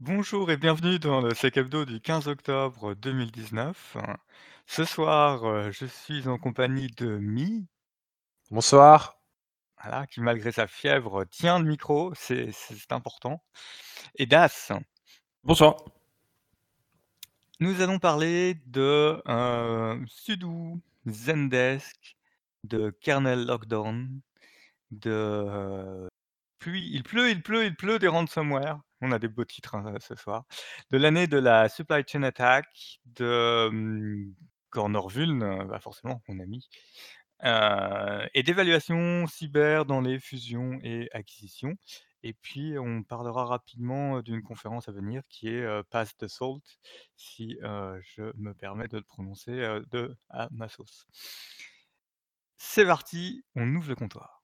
Bonjour et bienvenue dans le Sec Hebdo du 15 octobre 2019. Ce soir, euh, je suis en compagnie de Mi, Bonsoir. voilà, qui malgré sa fièvre tient le micro, c'est c'est important, et Das. Bonsoir. Nous allons parler de euh, Sudo, Zendesk, de Kernel Lockdown, de euh, pluie, il pleut, il pleut, il pleut des ransomware. On a des beaux titres hein, ce soir. De l'année de la supply chain attack, de hum, Corner Vuln, euh, bah forcément, mon ami, euh, et d'évaluation cyber dans les fusions et acquisitions. Et puis, on parlera rapidement euh, d'une conférence à venir qui est euh, Pass the Salt, si je me permets de le prononcer de à ma sauce. C'est parti, on ouvre le comptoir.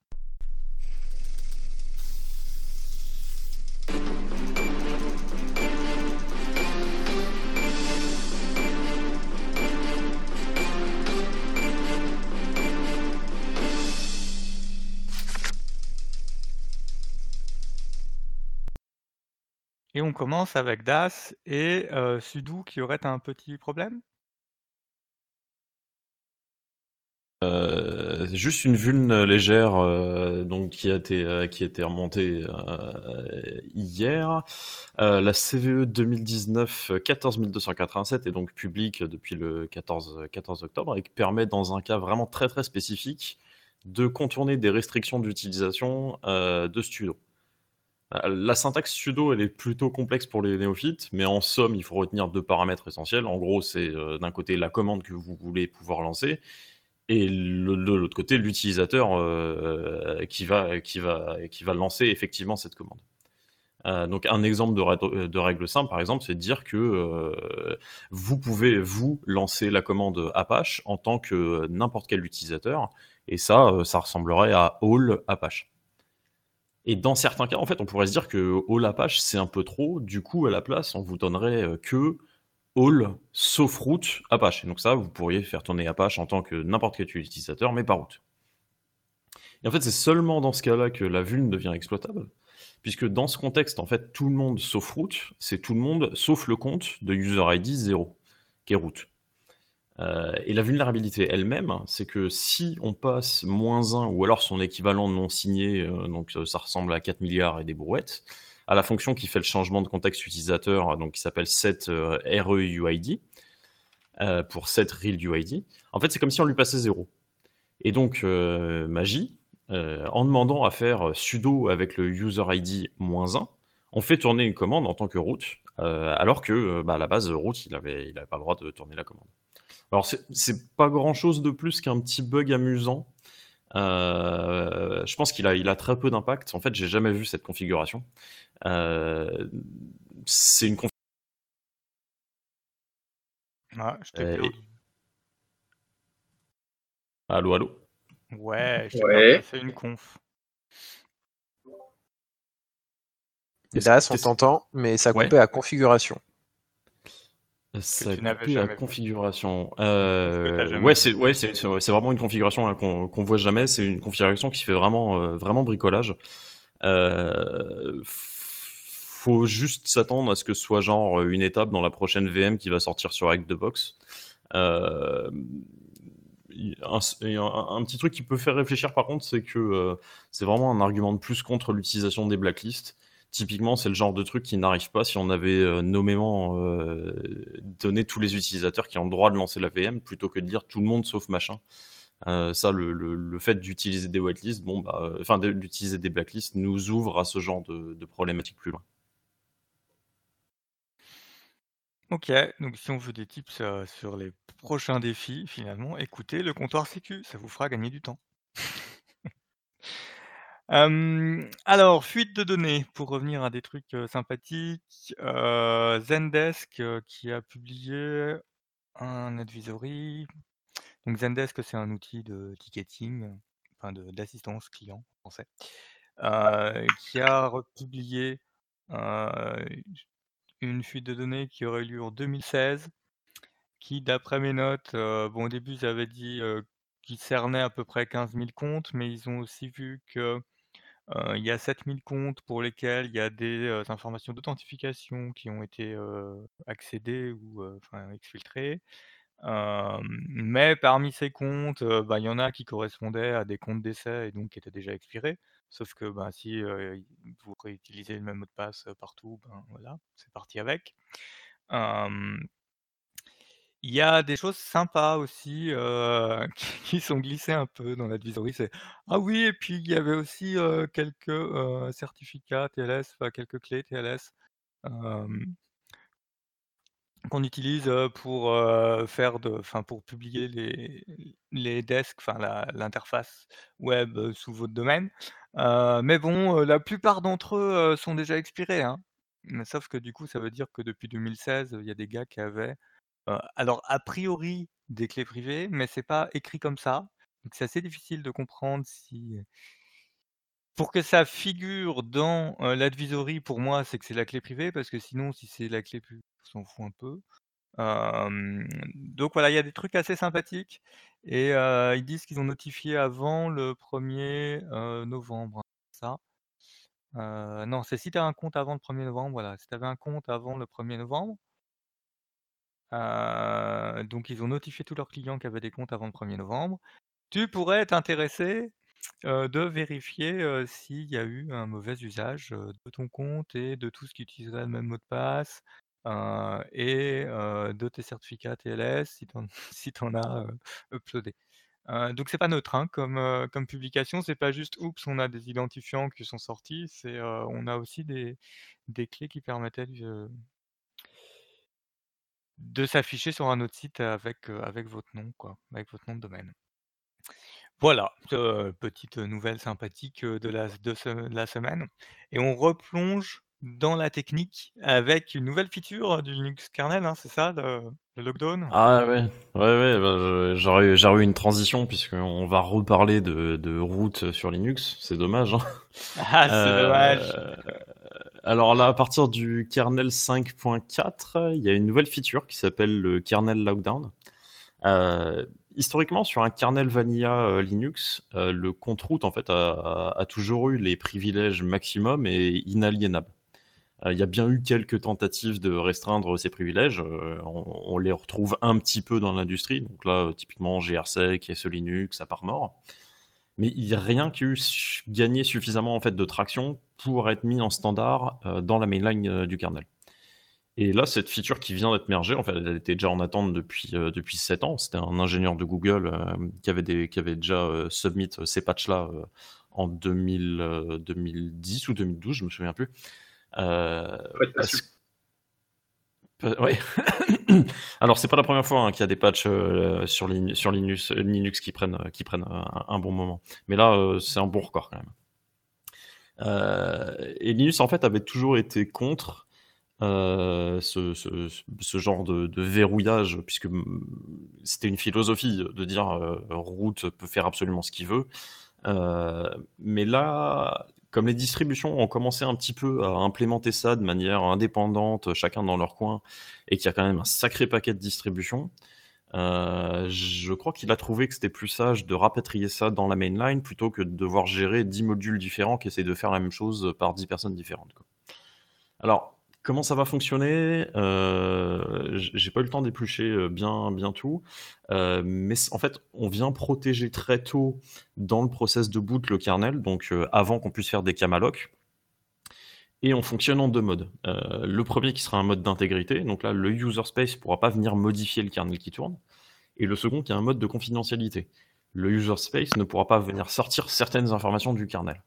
Et on commence avec Das et euh, Sudo qui aurait un petit problème? Juste une vulne légère donc qui a été qui a été remontée hier. La CVE 2019 14287 est donc publique depuis le 14 14 octobre et permet dans un cas vraiment très très spécifique de contourner des restrictions d'utilisation de Sudo. Euh, La syntaxe sudo, est plutôt complexe pour les néophytes, mais en somme, il faut retenir deux paramètres essentiels. En gros, c'est euh, d'un côté la commande que vous voulez pouvoir lancer, et de l'autre côté, l'utilisateur euh, qui, va, qui, va, lancer effectivement cette commande. Euh, donc un exemple de, règle- simple, par exemple, c'est de dire que euh, vous pouvez, vous, lancer la commande Apache en tant que n'importe quel utilisateur, et ça, euh, ça ressemblerait à all Apache. Et dans certains cas, en fait, on pourrait se dire que all Apache, c'est un peu trop. Du coup, à la place, on vous donnerait euh, que all sauf route Apache. Et donc ça, vous pourriez faire tourner Apache en tant que n'importe quel utilisateur, mais pas route. Et en fait, c'est seulement dans ce cas-là que la vulne devient exploitable, puisque dans ce contexte, en fait, tout le monde sauf route, c'est tout le monde sauf le compte de user ID 0, qui est route. Euh, et la vulnérabilité elle-même, c'est que si on passe moins 1 ou alors son équivalent non signé, euh, donc euh, ça ressemble à 4 milliards et des brouettes, à la fonction qui fait le changement de contexte utilisateur, donc qui s'appelle set REUID, euh, pour set real UID, en fait c'est comme si on lui passait 0. Et donc Magie, en demandant à faire sudo avec le user ID moins 1, on fait tourner une commande en tant que root, alors que bah, à la base root il avait, il avait pas le droit de tourner la commande. Alors, c'est pas grand chose de plus qu'un petit bug amusant. Euh, je pense qu'il a, il a très peu d'impact. En fait, j'ai jamais vu cette configuration. Euh, c'est une configuration. Ah, je t'ai Euh, perdu. Allô, allô? Ouais, je t'ai Ouais. perdu, fait une conf. Das, on t'entend, mais ça a Ouais. coupé à configuration. Ça a tu la configuration. que Euh, ouais, c'est ouais, c'est vraiment une configuration hein, qu'on qu'on voit jamais. C'est une configuration qui fait vraiment euh, vraiment bricolage. Euh, faut juste s'attendre à ce que ce soit genre une étape dans la prochaine VM qui va sortir sur Box. Euh, un, un- un petit truc qui peut faire réfléchir par contre, c'est que euh, c'est vraiment un argument de plus contre l'utilisation des blacklists. Typiquement, c'est le genre de truc qui n'arrive pas si on avait euh, nommément euh, donné tous les utilisateurs qui ont le droit de lancer la VM plutôt que de dire tout le monde sauf machin. Euh, ça, le, fait d'utiliser des bon, bah, enfin, d'utiliser des blacklists nous ouvre à ce genre de, problématiques plus loin. Ok, donc si on veut des tips sur les prochains défis, finalement, écoutez le comptoir sécu, ça vous fera gagner du temps. Alors, fuite de données, pour revenir à des trucs sympathiques, Zendesk qui a publié un advisory. Donc Zendesk, c'est un outil de ticketing, enfin d'assistance client en français, qui a republié une fuite de données qui aurait eu lieu en 2016, qui, d'après mes notes, bon, au début, avaient dit qu'ils cernaient à peu près 15 000 comptes, mais ils ont aussi vu que il y a 7000 comptes pour lesquels il y a des, informations d'authentification qui ont été, accédées ou, enfin exfiltrées. Mais parmi ces comptes, bah, il y en a qui correspondaient à des comptes d'essai et donc qui étaient déjà expirés. Sauf que, ben, si, vous réutilisez le même mot de passe, partout, ben, voilà, c'est parti avec. Il y a des choses sympas aussi, heu, qui sont glissées un peu dans l'advisory, c'est: «Ah oui et puis il y avait aussi, heu, quelques, heu, certificats TLS, quelques clés TLS, hem» «qu'on utilise, pour, faire de enfin pour publier les les desks, l'interface web, sous votre domaine. Mais bon, la plupart d'entre eux, sont déjà expirés, hein». Sauf que du coup, ça veut dire que depuis 2016, il y a des gars qui avaient, alors a priori des clés privées, mais c'est pas écrit comme ça. Donc c'est assez difficile de comprendre si pour que ça figure dans, l'advisory pour moi, c'est que c'est la clé privée parce que sinon si c'est la clé publique, on s'en fout un peu. Donc voilà, il y a des trucs assez sympathiques et ils disent qu'ils ont notifié avant le 1er, heu, novembre, ça? Non, c'est si tu as un compte avant le 1er novembre, voilà, si tu avais un compte avant le 1er novembre heu, donc ils ont notifié tous leurs clients qui avaient des comptes avant le 1er novembre. Tu pourrais t'intéresser, heu, de vérifier, s'il y a eu un mauvais usage, de ton compte et de tout ce qui utiliserait le même mot de passe, et de tes certificats TLS si tu en as, uploadé. Heu, donc c'est pas neutre, hein, comme, heu, comme publication, c'est pas juste: «Oups, on a des identifiants qui sont sortis», c'est, on a aussi des des clés qui permettaient de s'afficher sur un autre site avec, avec votre nom quoi, avec votre nom de domaine. Voilà, petite nouvelle sympathique, de la de ce de la semaine et on replonge dans la technique avec une nouvelle feature du Linux kernel, hein, c'est ça le le lockdown? Ah ouais, ouais, ouais, bah, j'aurais eu une transition puisqu'on va reparler de de root sur Linux, c'est dommage, hein. Ah, c'est dommage. Heu, alors là, à partir du kernel 5.4, il y a une nouvelle feature qui s'appelle le kernel lockdown. Heu, historiquement, sur un kernel vanilla, heu, Linux, heu, le compte root en fait a toujours eu les privilèges maximum et inaliénables. Il y a bien eu quelques tentatives de restreindre ces privilèges, on les retrouve un petit peu dans l'industrie, donc là, typiquement GRC, SE Linux, à part mort. Mais il y a rien qui a eu gagné suffisamment en fait de traction pour être mis en standard, heu, dans la mainline, heu, du kernel. Et là, cette feature qui vient d'être mergée, en fait, elle était déjà en attente depuis, heu, depuis 7 ans. C'était un ingénieur de Google, qui avait des qui avait déjà, submit ces patchs-là, en 2000, heu, 2010 ou 2012, je me souviens plus. Être parce ouais. Alors c'est pas la première fois, hein, qu'il y a des patchs, sur Linux qui prennent, heu, qui prennent un un bon moment. Mais là, c'est un bon record quand même. Heu et Linus en fait avait toujours été contre, heu, ce genre de verrouillage puisque, mmh, c'était une philosophie de dire, heu, root peut faire absolument ce qu'il veut. Mais là, comme les distributions ont commencé un petit peu à implémenter ça de manière indépendante, chacun dans leur coin et qu'il y a quand même un sacré paquet de distributions, heu, je crois qu'il a trouvé que c'était plus sage de rapatrier ça dans la mainline plutôt que de devoir gérer 10 modules différents qui essayent de faire la même chose par 10 personnes différentes. Alors, comment ça va fonctionner? Heu, j j'ai pas eu le temps d'éplucher, heu, bien bien tout, mais en fait, on vient protéger très tôt dans le process de boot le kernel, donc avant qu'on puisse faire des Camaloc et on fonctionne en 2 modes. Heu, le 1er qui sera un mode d'intégrité, donc là, le user space pourra pas venir modifier le kernel qui tourne et le 2nd qui est un mode de confidentialité. Le user space ne pourra pas venir sortir certaines informations du kernel.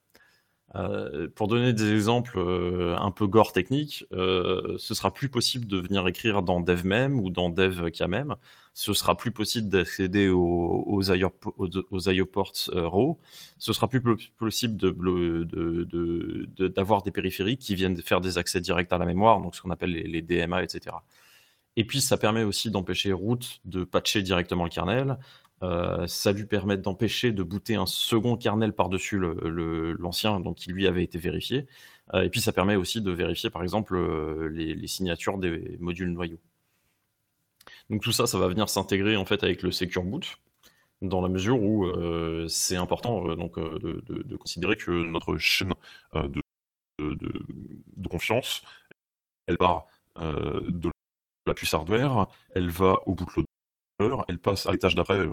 Heu, pour donner des exemples, heu, un peu gore techniques, heu, ce sera plus possible de venir écrire dans devmem ou dans devkmem. Ce sera plus possible d'accéder aux aux IO aux aux IO ports, heu, raw. Ce sera plus po possible d'avoir des périphériques qui viennent faire des accès directs à la mémoire, donc ce qu'on appelle les DMA et cetera. Et puis ça permet aussi d'empêcher root de patcher directement le kernel. Heu, ça lui permet d'empêcher de booter un 2nd kernel par-dessus l'ancien, qui lui avait été vérifié. Heu et puis ça permet aussi de vérifier par exemple, les signatures des modules noyaux. Donc tout ça, ça va venir s'intégrer en fait avec le secure boot. dans la mesure où c'est important donc de, de, considérer que notre chaîne de, confiance, elle part de la puce hardware, elle va au bootloader, elle passe à l'étage d'après.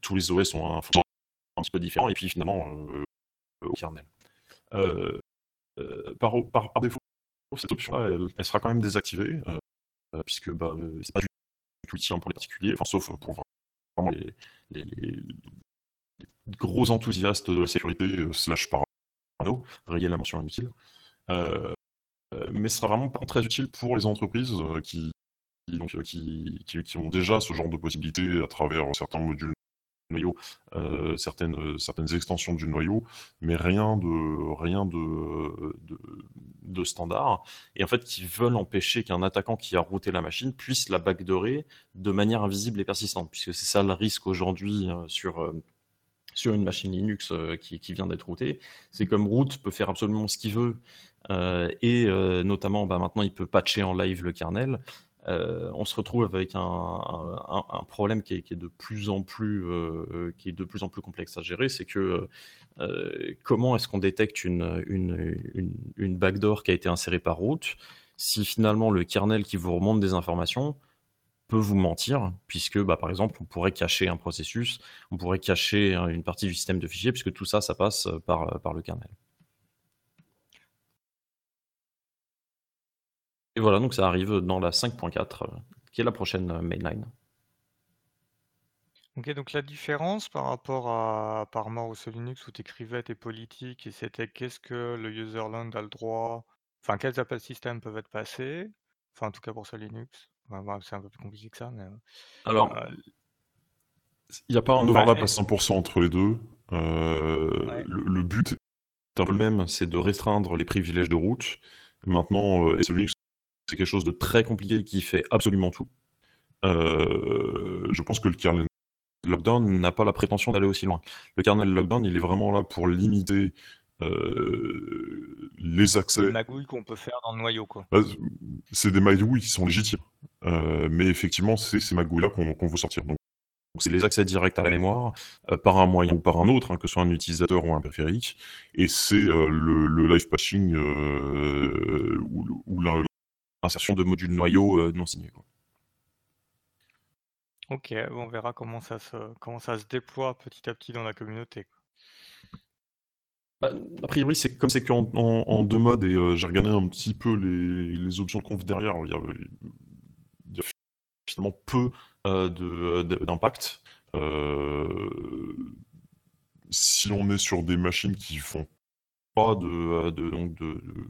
tous les OS ont un fonctionnement un petit peu différent, et puis finalement au kernel. Par, défaut, cette option-là, elle, sera quand même désactivée, puisque bah, c'est pas du tout utile pour les particuliers, enfin, sauf pour vraiment les, gros enthousiastes de la sécurité euh, slash parano, rayer la mention inutile. Euh, euh, mais ce sera vraiment pas très utile pour les entreprises qui, donc, qui, qui, qui, ont déjà ce genre de possibilités à travers certains modules noyau, euh, certaines, euh, certaines extensions du noyau, mais rien de, rien de, standard. Et en fait, qui veulent empêcher qu'un attaquant qui a routé la machine puisse la backdoorer de manière invisible et persistante, puisque c'est ça le risque aujourd'hui euh, sur, une machine Linux qui, qui vient d'être routée. C'est comme root peut faire absolument ce qu'il veut, et notamment bah, maintenant il peut patcher en live le kernel. Euh, on se retrouve avec un, problème qui est, de plus en plus, euh, qui est de plus en plus complexe à gérer, c'est que euh, comment est-ce qu'on détecte une, une, backdoor qui a été insérée par route si finalement le kernel qui vous remonte des informations peut vous mentir, puisque bah, par exemple on pourrait cacher un processus, on pourrait cacher une partie du système de fichiers, puisque tout ça, ça passe par, par le kernel. Et voilà, donc ça arrive dans la 5.4, euh, qui est la prochaine euh, mainline. Ok, donc la différence par rapport à Parma ou Linux où tu écrivais tes politiques et c'était qu'est-ce que le userland a le droit, enfin quels appels système peuvent être passés, enfin en tout cas pour ce Linux, c'est un peu plus compliqué que ça, mais... Euh, Alors, il n'y a pas un overlap à 100% entre les deux. le, but est un peu le même, c'est de restreindre les privilèges de route. Maintenant, euh, Linux c'est quelque chose de très compliqué qui fait absolument tout. Euh, je pense que le kernel lockdown n'a pas la prétention d'aller aussi loin. Le kernel lockdown, il est vraiment là pour limiter euh, les accès. Des magouilles qu'on peut faire dans le noyau, quoi. Bah, c'est des magouilles qui sont légitimes. Euh, mais effectivement, c'est ces magouilles-là qu'on veut sortir. Donc, c'est les accès directs à la mémoire par un moyen ou par un autre, hein, que ce soit un utilisateur ou un périphérique. Et c'est le, live patching ou, ou insertion de modules noyaux euh, non signés. Ok, on verra comment ça se, comment ça se déploie petit à petit dans la communauté. Bah, a priori, c'est comme c'est qu'en en, deux modes, et euh, j'ai regardé un petit peu les, options de conf derrière, il y a, finalement peu euh, d'impact. si on est sur des machines qui font pas de, de, donc de, de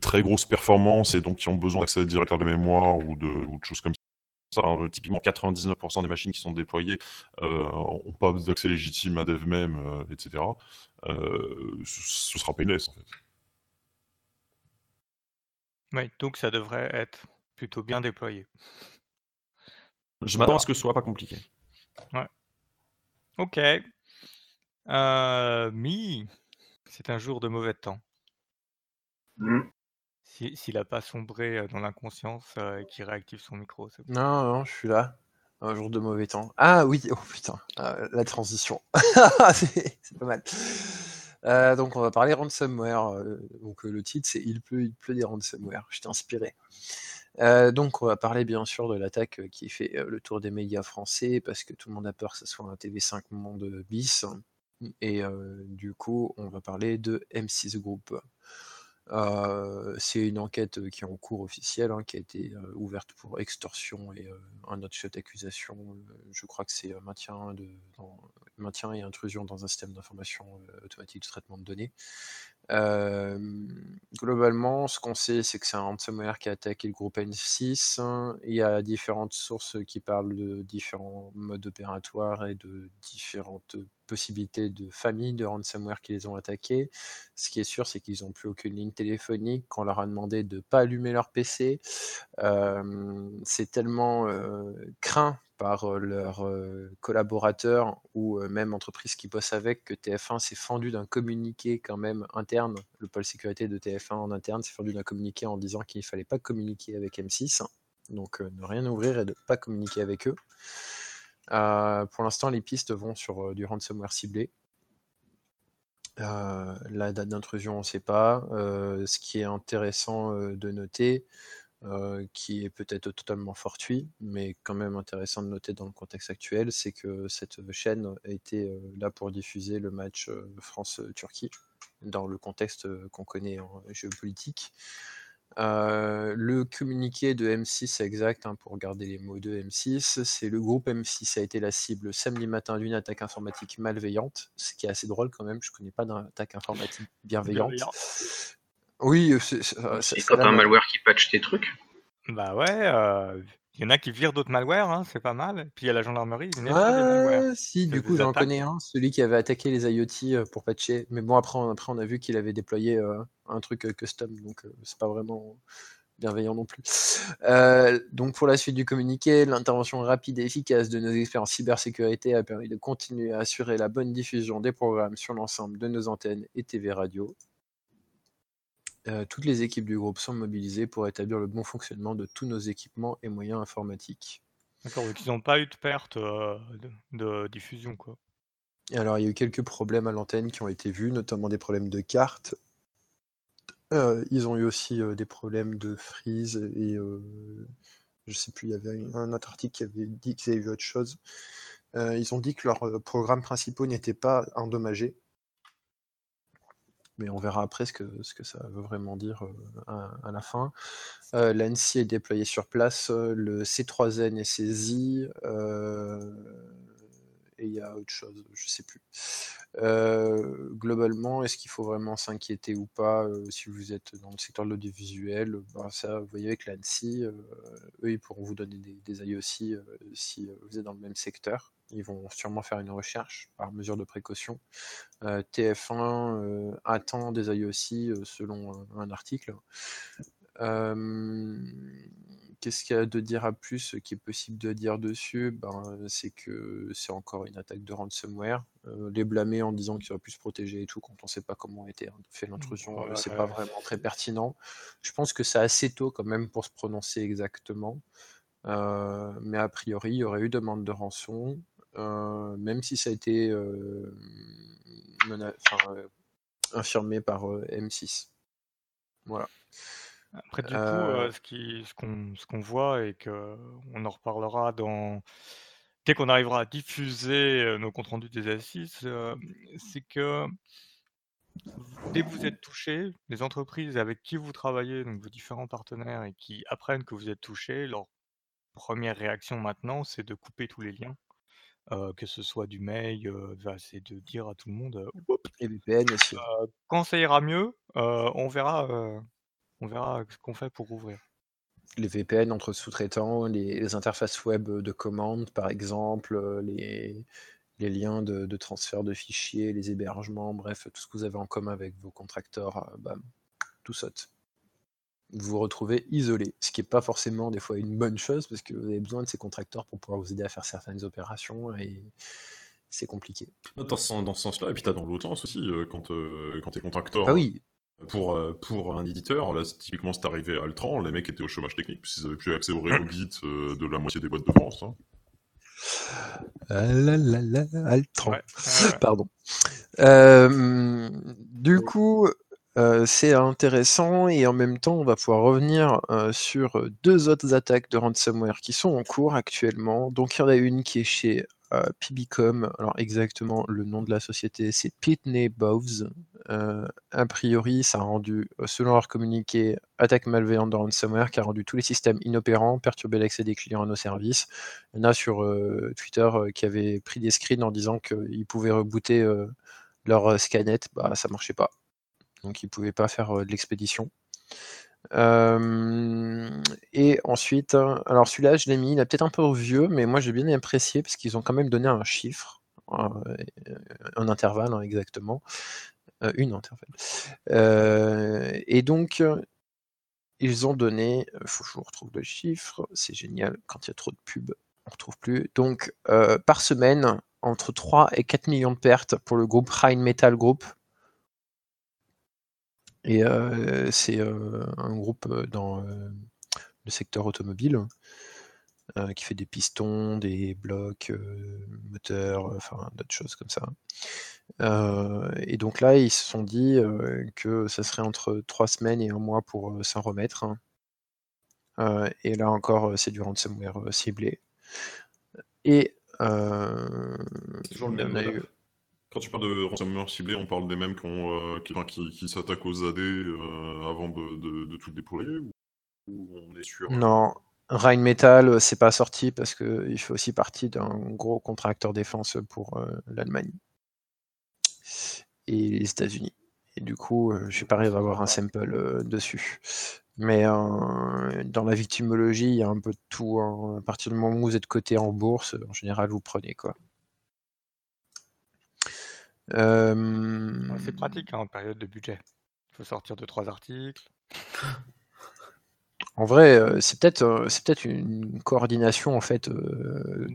très grosses performances et donc qui ont besoin d'accès direct à la mémoire ou de, choses comme ça. Hein. Typiquement, 99% des machines qui sont déployées n'ont euh, pas d'accès légitime à dev même, euh, etc. Euh, ce, sera painless en fait. Oui, donc ça devrait être plutôt bien déployé. Je m'attends à ce que ce soit pas compliqué. Ouais. Ok. Mi, c'est un jour de mauvais temps. Mmh. S'il n'a pas sombré dans l'inconscience et qu'il réactive son micro, c'est bon. Non, non, je suis là. Un jour de mauvais temps. Ah oui, oh putain, ah, la transition. c'est pas mal. donc on va parler ransomware. donc le titre c'est Il pleut, il pleut des ransomware. Je t'ai inspiré. donc on va parler bien sûr de l'attaque qui fait le tour des médias français parce que tout le monde a peur que ce soit un TV5 Monde bis. Et du coup on va parler de M6 Group. C'est une enquête qui est en cours officielle, hein, qui a été ouverte pour extorsion et un autre chef d'accusation. je crois que c'est maintien, maintien et intrusion dans un système d'information automatique de traitement de données. Globalement, ce qu'on sait, c'est que c'est un ransomware qui a attaqué le groupe N6. Il y a différentes sources qui parlent de différents modes opératoires et de différentes possibilité de familles de ransomware qui les ont attaqués. Ce qui est sûr, c'est qu'ils n'ont plus aucune ligne téléphonique, qu'on leur a demandé de ne pas allumer leur PC. c'est tellement craint par leurs collaborateurs ou même entreprises qui bossent avec que TF1 s'est fendu d'un communiqué quand même interne. Le pôle sécurité de TF1 en interne s'est fendu d'un communiqué en disant qu'il ne fallait pas communiquer avec M6. Donc ne rien ouvrir et ne pas communiquer avec eux. Euh, pour l'instant, les pistes vont sur euh, du ransomware ciblé. Euh, la date d'intrusion, on ne sait pas. ce qui est intéressant de noter, qui est peut-être totalement fortuit, mais quand même intéressant de noter dans le contexte actuel, c'est que cette chaîne a été là pour diffuser le match France-Turquie dans le contexte qu'on connaît en géopolitique. Euh, le communiqué de M6 exact, hein, pour garder les mots de M6, c'est le groupe M6 a été la cible samedi matin d'une attaque informatique malveillante, ce qui est assez drôle quand même, je connais pas d'attaque informatique bienveillante. Oui, c'est c'est pas un malware qui patch tes trucs Bah ouais, euh, il y en a qui virent d'autres malwares, hein, c'est pas mal. Puis il y a la gendarmerie, ils Ah, si, du coup, j'en connais un, celui qui avait attaqué les IoT euh, pour patcher. Mais bon, après, on, après, on a vu qu'il avait déployé euh, un truc euh, custom, donc c'est pas vraiment bienveillant non plus. donc pour la suite du communiqué, l'intervention rapide et efficace de nos experts en cybersécurité a permis de continuer à assurer la bonne diffusion des programmes sur l'ensemble de nos antennes et TV radio. Euh, toutes les équipes du groupe sont mobilisées pour établir le bon fonctionnement de tous nos équipements et moyens informatiques. D'accord, donc ils n'ont pas eu de perte euh, de, diffusion, quoi. Et alors, il y a eu quelques problèmes à l'antenne qui ont été vus, notamment des problèmes de cartes. Euh, ils ont eu aussi des problèmes de freeze et je sais plus, il y avait un autre article qui avait dit qu'ils avaient vu autre chose. ils ont dit que leurs programmes principaux n'étaient pas endommagés mais on verra après ce que, ce que ça veut vraiment dire à, la fin. L'ANSI est déployé sur place, le C3N est saisi, et il y a autre chose, je ne sais plus. globalement, est-ce qu'il faut vraiment s'inquiéter ou pas si vous êtes dans le secteur de l'audiovisuel? Bah, vous voyez avec l'ANSI, eux, ils pourront vous donner des, des IOC si vous êtes dans le même secteur. Ils vont sûrement faire une recherche par mesure de précaution. Euh, TF1 euh, attend des IOC euh, selon un, article. Qu'est-ce qu'il y a de dire à plus qui est possible de dire dessus? Ben, C'est que c'est encore une attaque de ransomware. les blâmer en disant qu'ils auraient pu se protéger et tout quand on ne sait pas comment a été fait l'intrusion, c'est pas vraiment très pertinent. Je pense que c'est assez tôt quand même pour se prononcer exactement. mais a priori, il y aurait eu demande de rançon. Euh, même si ça a été euh, euh, infirmé par M6. Voilà. Après, du coup, ce qu'on ce qu'on ce qu'on voit et qu'on en reparlera dans dès qu'on arrivera à diffuser nos comptes rendus des assises, c'est que dès que vous êtes touché, les entreprises avec qui vous travaillez, donc vos différents partenaires, et qui apprennent que vous êtes touché, leur première réaction maintenant, c'est de couper tous les liens que ce soit du mail, c'est de dire à tout le monde, VPN aussi. quand ça ira mieux, on verra, on verra ce qu'on fait pour ouvrir. Les VPN entre sous-traitants, les, interfaces web de commande, par exemple, les, les liens de, transfert de fichiers, les hébergements, bref, tout ce que vous avez en commun avec vos contracteurs, tout saute vous vous retrouvez isolé, ce qui n'est pas forcément des fois une bonne chose parce que vous avez besoin de ces contracteurs pour pouvoir vous aider à faire certaines opérations et c'est compliqué. Dans ce, sens-là, et puis tu as dans l'autre sens aussi, euh, quand, euh, quand tu es contracteur ah oui. pour, euh, pour un éditeur, là typiquement c'est arrivé à Altran, les mecs étaient au chômage technique puisqu'ils n'avaient plus accès au réseau Git de la moitié des boîtes de France. Hein. Ah Altran. Pardon. du coup, euh, c'est intéressant et en même temps, on va pouvoir revenir euh, sur deux autres attaques de ransomware qui sont en cours actuellement. Donc, il y en a une qui est chez euh, PBCom. Alors, exactement, le nom de la société, c'est Pitney Bowes. a priori, ça a rendu, selon leur communiqué, attaque malveillante de ransomware qui a rendu tous les systèmes inopérants, perturbé l'accès des clients à nos services. Il y en a sur Twitter qui avaient pris des screens en disant qu'ils pouvaient rebooter leur scannet. Bah, ça marchait pas donc il ne pouvait pas faire de l'expédition. et ensuite, alors celui-là, je l'ai mis, il est peut-être un peu vieux, mais moi j'ai bien apprécié parce qu'ils ont quand même donné un chiffre, un intervalle hein, exactement, une intervalle. et donc, ils ont donné, il faut que je vous retrouve le chiffre, c'est génial, quand il y a trop de pubs, on ne retrouve plus. Donc, par semaine, entre 3 et 4 millions de pertes pour le groupe Rhine Metal Group, et c'est un groupe dans le secteur automobile. euh, qui fait des pistons, des blocs, moteurs, enfin d'autres choses comme ça. Euh, et donc là, ils se sont dit que ça serait entre trois semaines et un mois pour s'en remettre. et là encore, c'est du ransomware ciblé. Et Toujours le même Quand tu parles de ransomware ciblé, on parle des mêmes qui, qui, s'attaquent aux AD avant de, tout déployer ou on est sûr? Non, Rheinmetall, euh, c'est pas sorti parce qu'il fait aussi partie d'un gros contracteur défense pour euh, l'Allemagne et les États-Unis. Et du coup, euh, je suis pas arrivé à avoir un sample dessus. Mais dans la victimologie, il y a un peu de tout. Hein. À partir du moment où vous êtes coté en bourse, en général, vous prenez quoi. C'est pratique hein, en période de budget. Il faut sortir de trois articles. En vrai, euh, c'est peut-être euh, c'est peut-être une coordination en fait euh,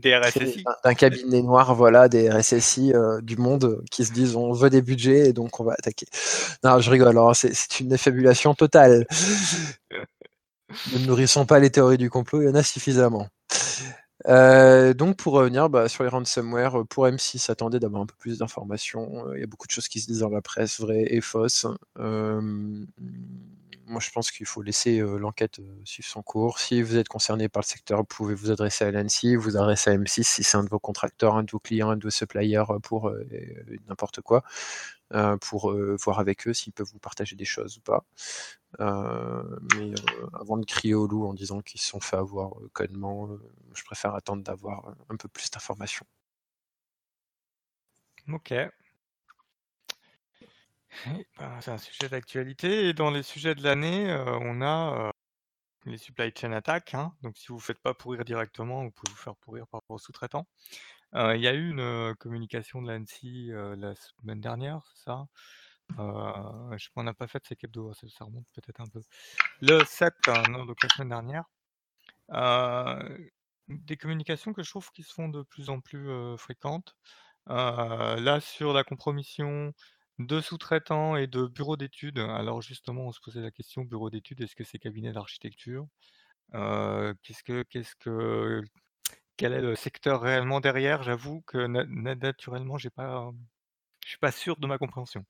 d'un cabinet noir, voilà, des RSSI du monde qui se disent on veut des budgets et donc on va attaquer. Non, je rigole. Alors c'est une fabulation totale. ne nourrissons pas les théories du complot, il y en a suffisamment. Donc pour revenir bah, sur les ransomware, pour M6, attendez d'avoir un peu plus d'informations. Il y a beaucoup de choses qui se disent dans la presse, vraies et fausses moi, je pense qu'il faut laisser l'enquête suivre son cours. Si vous êtes concerné par le secteur, vous pouvez vous adresser à l'ANSI, vous adresser à M6 si c'est un de vos contracteurs, un de vos clients, un de vos suppliers pour n'importe quoi, pour voir avec eux s'ils peuvent vous partager des choses ou pas. Mais avant de crier au loup en disant qu'ils se sont fait avoir codement, je préfère attendre d'avoir un peu plus d'informations. Ok. Ben, c'est un sujet d'actualité et dans les sujets de l'année, euh, on a, euh, les supply chain attaques, hein. Donc si vous ne faites pas pourrir directement, vous pouvez vous faire pourrir par aux sous-traitants. Euh, il y a eu une, communication de l'ANSSI, la semaine dernière, c'est ça? Je on n'a pas fait de hebdo, ça remonte peut-être un peu. Le 7, hein, donc la semaine dernière. des communications que je trouve qui se font de plus en plus, fréquentes. là sur la compromission de sous-traitants et de bureaux d'études. Alors justement, on se posait la question, bureau d'études, est-ce que c'est cabinet d'architecture? qu'est-ce que qu'est-ce que quel est le secteur réellement derrière? J'avoue que naturellement, j'ai pas, je suis pas sûr de ma compréhension.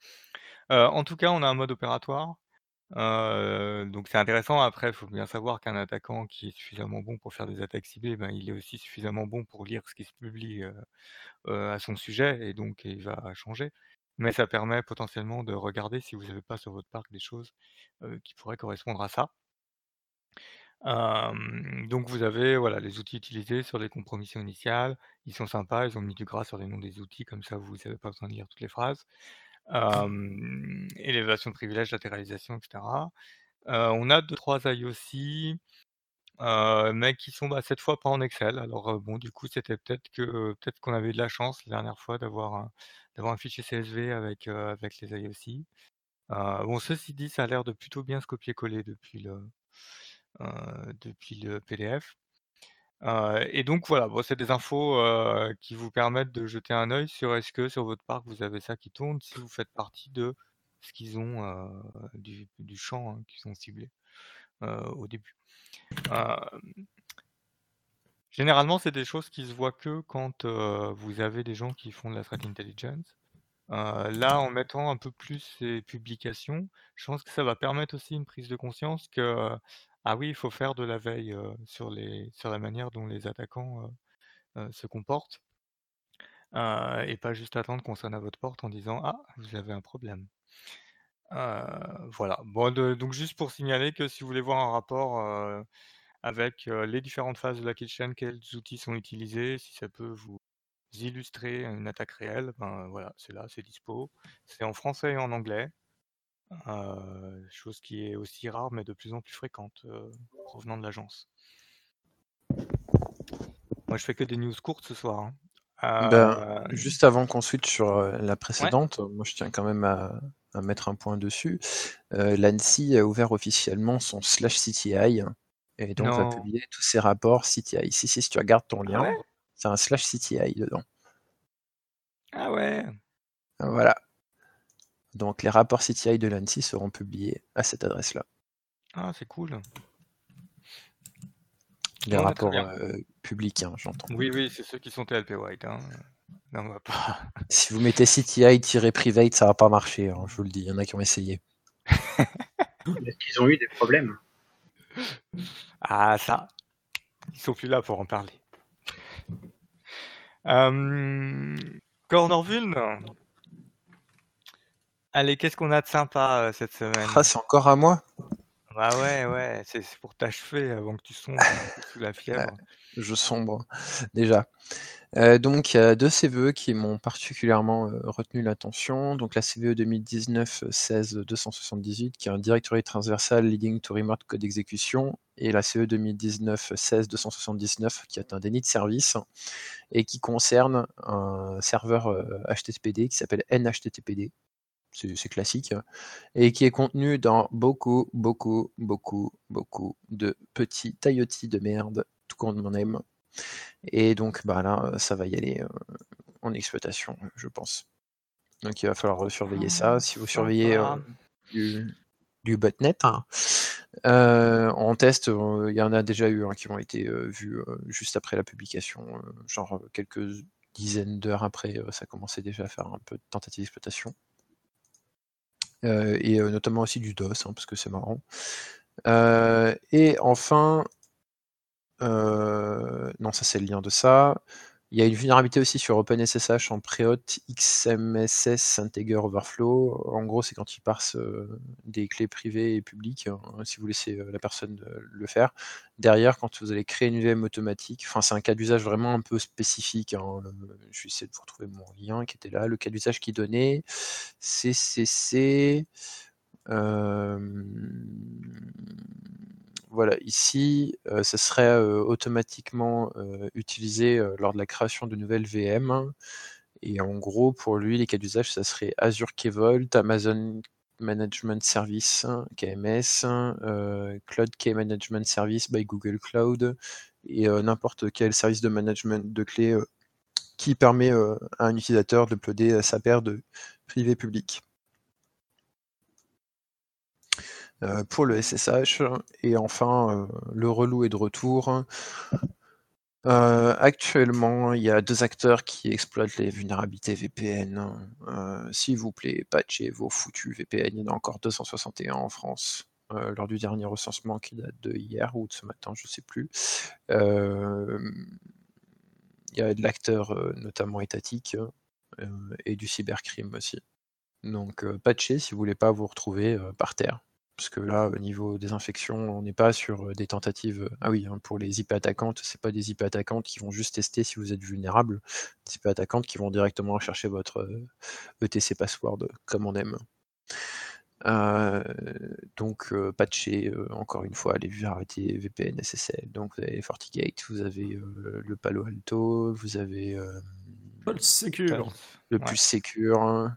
En tout cas, on a un mode opératoire, donc c'est intéressant. Après, il faut bien savoir qu'un attaquant qui est suffisamment bon pour faire des attaques ciblées, ben, il est aussi suffisamment bon pour lire ce qui se publie, à son sujet et donc il va changer. Mais ça permet potentiellement de regarder si vous n'avez pas sur votre parc des choses, qui pourraient correspondre à ça. donc vous avez, voilà, les outils utilisés sur les compromissions initiales. Ils sont sympas, ils ont mis du gras sur les noms des outils, comme ça vous n'avez pas besoin de lire toutes les phrases. Élévation de privilèges, latéralisation etc. on a 2-3 IOC mais qui sont, bah, cette fois pas en Excel. Alors, bon, du coup, c'était peut-être que peut-être qu'on avait de la chance la dernière fois d'avoir un d'avoir un fichier CSV avec, avec les IOC. ceci dit, ça a l'air de plutôt bien se copier-coller depuis le, depuis le PDF. Et donc voilà, c'est des infos, qui vous permettent de jeter un œil sur est-ce que sur votre parc vous avez ça qui tourne, si vous faites partie de ce qu'ils ont, du du champ, hein, qu'ils ont ciblé, au début. Généralement, c'est des choses qui se voient que quand vous avez des gens qui font de la threat intelligence. là, en mettant un peu plus ces publications, je pense que ça va permettre aussi une prise de conscience que ah oui, il faut faire de la veille sur la manière dont les attaquants se comportent. et pas juste attendre qu'on sonne à votre porte en disant ah vous avez un problème. voilà. Donc juste pour signaler que si vous voulez voir un rapport avec les différentes phases de la kitchen, quels outils sont utilisés, si ça peut vous illustrer une attaque réelle, ben voilà, c'est là, c'est dispo. C'est en français et en anglais. Chose qui est aussi rare mais de plus en plus fréquente provenant de l'agence. Moi je fais que des news courtes ce soir. Hein. Ben, juste avant qu'on switch sur la précédente, moi je tiens quand même à, mettre un point dessus. L'ANSI a ouvert officiellement son slash CTI et donc va publier tous ses rapports CTI. Si, si, si tu regardes ton ah lien, c'est un slash CTI dedans. Ah ouais Voilà. Donc les rapports CTI de l'ANSI seront publiés à cette adresse-là. Ah, c'est cool. Les rapports publics, hein, j'entends. Oui, oui, c'est ceux qui sont TLP White. Hein. Non, on va pas. Si vous mettez CTI-private, ça va pas marcher, hein, je vous le dis. Il y en a qui ont essayé. Est-ce qu'ils ont eu des problèmes? Ah, ça. Ils sont plus là pour en parler. Euh, Cornerville. Allez, qu'est-ce qu'on a de sympa euh, cette semaine? Ah, c'est encore à moi? Bah ouais, ouais, c'est pour t'achever avant que tu sombres sous la fièvre. Je sombre, déjà. Euh, donc, il y a deux CVE qui m'ont particulièrement euh, retenu l'attention. Donc, la CVE 2019-16-278, qui est un directory transversal leading to remote code execution, et la CVE 2019-16-279, qui est un déni de service, et qui concerne un serveur HTTPD qui s'appelle NHTTPD, c'est classique, et qui est contenu dans beaucoup, beaucoup, beaucoup, beaucoup de petits IoT de merde, tout comme on aime. Et donc bah là, ça va y aller en exploitation, je pense. Donc il va falloir surveiller ça. Ah, si vous surveillez du, du, botnet, hein, en test, il y en a déjà eu qui ont été vus juste après la publication, genre quelques dizaines d'heures après, ça commençait déjà à faire un peu de tentative d'exploitation. Et notamment aussi du DOS, hein, parce que c'est marrant. et enfin, non, ça c'est le lien de ça. Il y a une vulnérabilité aussi sur OpenSSH en Preot XMSS Integer Overflow. En gros, c'est quand il parse des clés privées et publiques, hein, si vous laissez la personne le faire. Derrière, quand vous allez créer une VM automatique, enfin c'est un cas d'usage vraiment un peu spécifique. Hein, je vais essayer de vous retrouver mon lien qui était là. Le cas d'usage qui donnait, CCC. Voilà, ici, ce serait automatiquement utilisé lors de la création de nouvelles VM. Et en gros, pour lui, les cas d'usage, ça serait Azure Key Vault, Amazon Management Service, KMS, Cloud Key Management Service by Google Cloud, et n'importe quel service de management de clés qui permet à un utilisateur d'uploader sa paire de privé public. Euh, pour le SSH. Et enfin, euh, le relou est de retour. Euh, actuellement, il y a deux acteurs qui exploitent les vulnérabilités VPN. S'il vous plaît, patchez vos foutus VPN. Il y en a encore 261 en France. lors du dernier recensement qui date de hier ou de ce matin, je ne sais plus. il y a de l'acteur notamment étatique et du cybercrime aussi. Donc patchez si vous voulez pas vous retrouver par terre. Parce que là, au niveau des infections, on n'est pas sur des tentatives. Ah oui, hein, pour les IP attaquantes, c'est pas des IP attaquantes qui vont juste tester si vous êtes vulnérable. Des IP attaquantes qui vont directement rechercher votre ETC e password comme on aime. donc patcher encore une fois les vulnérabilités VPN SSL. Donc vous avez FortiGate, vous avez le Palo Alto, vous avez le plus secure,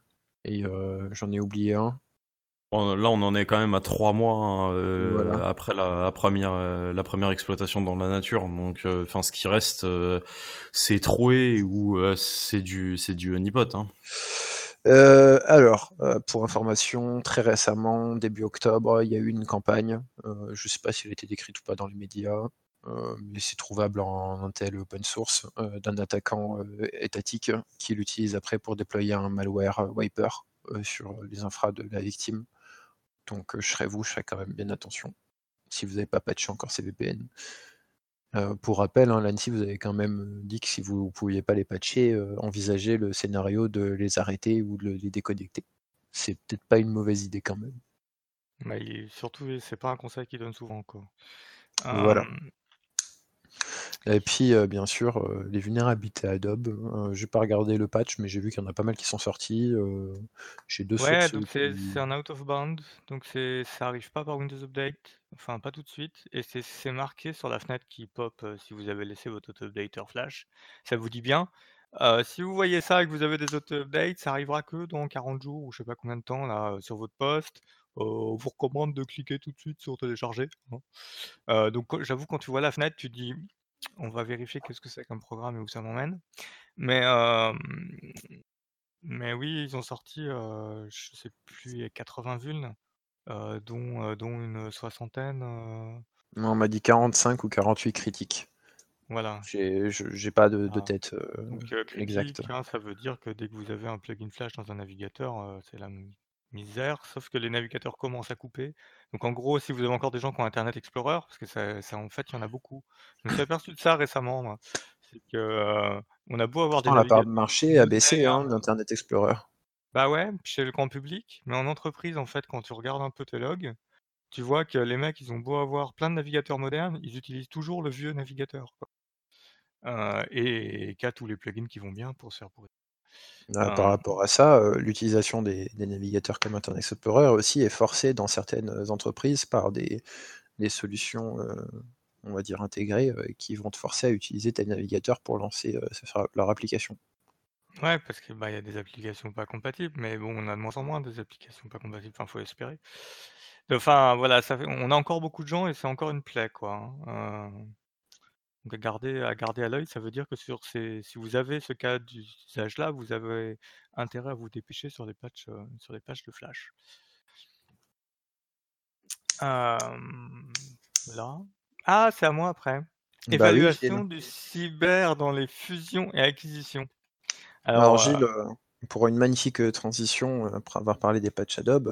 et j'en ai oublié un. Là, on en est quand même à trois mois hein, euh, après la, première, euh, la première exploitation dans la nature. Donc, euh, enfin, ce qui reste, c'est troué ou c'est du, c'est du honeypot. Hein. alors, pour information, très récemment, début octobre, il y a eu une campagne. je ne sais pas si elle a été décrite ou pas dans les médias, mais c'est trouvable en Intel open source d'un attaquant étatique qui l'utilise après pour déployer un malware wiper sur les infras de la victime. Donc je serais vous, je ferais quand même bien attention si vous n'avez pas patché encore ces VPN. pour rappel, hein, l'ANSI vous avez quand même dit que si vous ne pouviez pas les patcher, envisagez le scénario de les arrêter ou de les déconnecter. C'est peut-être pas une mauvaise idée quand même. Mais surtout, c'est pas un conseil qui donne souvent. Quoi. Voilà. Et puis, bien sûr, les vulnérabilités Adobe. Je j'ai pas regardé le patch, mais j'ai vu qu'il y en a pas mal qui sont sortis. j'ai deux Ouais, donc c'est un out of bound, donc ça arrive pas par Windows Update, enfin pas tout de suite, et c'est marqué sur la fenêtre qui pop si vous avez laissé votre auto-updater flash. Ça vous dit bien. si vous voyez ça et que vous avez des auto-updates, ça arrivera que dans 40 jours ou je sais pas combien de temps là sur votre poste. on vous recommande de cliquer tout de suite sur télécharger. Hein. donc j'avoue quand tu vois la fenêtre, tu dis on va vérifier qu'est-ce que c'est comme programme et où ça m'emmène. Mais, mais oui, ils ont sorti, je sais plus, 80 vulnes, dont, dont une soixantaine On m'a dit 45 ou 48 critiques. Voilà. J'ai pas de, de Ah. tête euh, Donc, euh, exacte. critique, hein, ça veut dire que dès que vous avez un plugin Flash dans un navigateur, euh, c'est la misère, sauf que les navigateurs commencent à couper. Donc, en gros, si vous avez encore des gens qui ont Internet Explorer, parce que ça, ça, en fait, il y en a beaucoup. Je me suis aperçu de ça récemment, moi. C'est que euh, on a beau avoir des Pourtant, la part de marché a baissé hein, d'Internet Explorer. Bah ouais, chez le grand public, mais en entreprise, en fait, quand tu regardes un peu tes logs, tu vois que les mecs, ils ont beau avoir plein de navigateurs modernes, ils utilisent toujours le vieux navigateur, quoi. Euh, et, et qu'à tous les plugins qui vont bien pour se faire pourrir. Ah, par Euh, rapport à ça, euh, l'utilisation des, des navigateurs comme Internet Explorer aussi est forcée dans certaines entreprises par des, des solutions, euh, on va dire, intégrées euh, qui vont te forcer à utiliser tes navigateurs pour lancer euh, leur application. Ouais, parce que bah, y a des applications pas compatibles, mais bon, on a de moins en moins des applications pas compatibles, enfin, faut espérer. Enfin, voilà, ça fait, on a encore beaucoup de gens et c'est encore une plaie, quoi. hein. Euh, donc à garder, à garder à l'œil, ça veut dire que sur ces, si vous avez ce cas d'usage-là, vous avez intérêt à vous dépêcher sur les patchs, euh, sur patchs de Flash. Euh, là. Ah, c'est à moi après. Bah Évaluation du cyber dans les fusions et acquisitions. Alors, Alors, Gilles, euh, euh, pour une magnifique transition, après avoir parlé des patchs Adobe,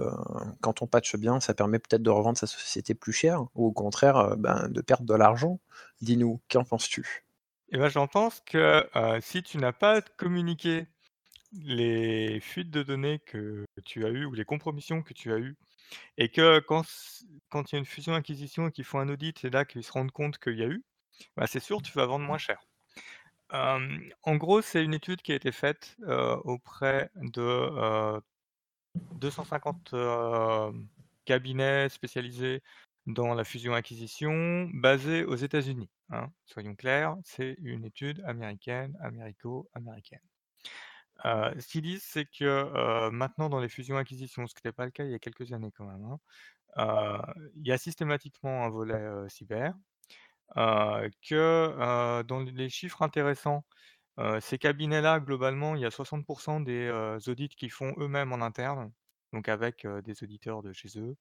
quand on patche bien, ça permet peut-être de revendre sa société plus cher, ou au contraire, ben, de perdre de l'argent. Dis-nous, qu'en penses-tu? Eh ben, j'en pense que euh, si tu n'as pas communiqué les fuites de données que tu as eues ou les compromissions que tu as eues, et que quand, quand il y a une fusion-acquisition et qu'ils font un audit, c'est là qu'ils se rendent compte qu'il y a eu, bah, c'est sûr, tu vas vendre moins cher. En gros, c'est une étude qui a été faite auprès de euh, 250 euh, cabinets spécialisés dans la fusion-acquisition basés aux États-Unis. hein. Soyons clairs, c'est une étude américaine, américo-américaine. Ce qu'ils disent, c'est que maintenant dans les fusions-acquisitions, ce qui n'était pas le cas il y a quelques années quand même, hein, il y a systématiquement un volet cyber, que dans les chiffres intéressants, ces cabinets-là, globalement, il y a 60% des audits qu'ils font eux-mêmes en interne, donc avec des auditeurs de chez eux,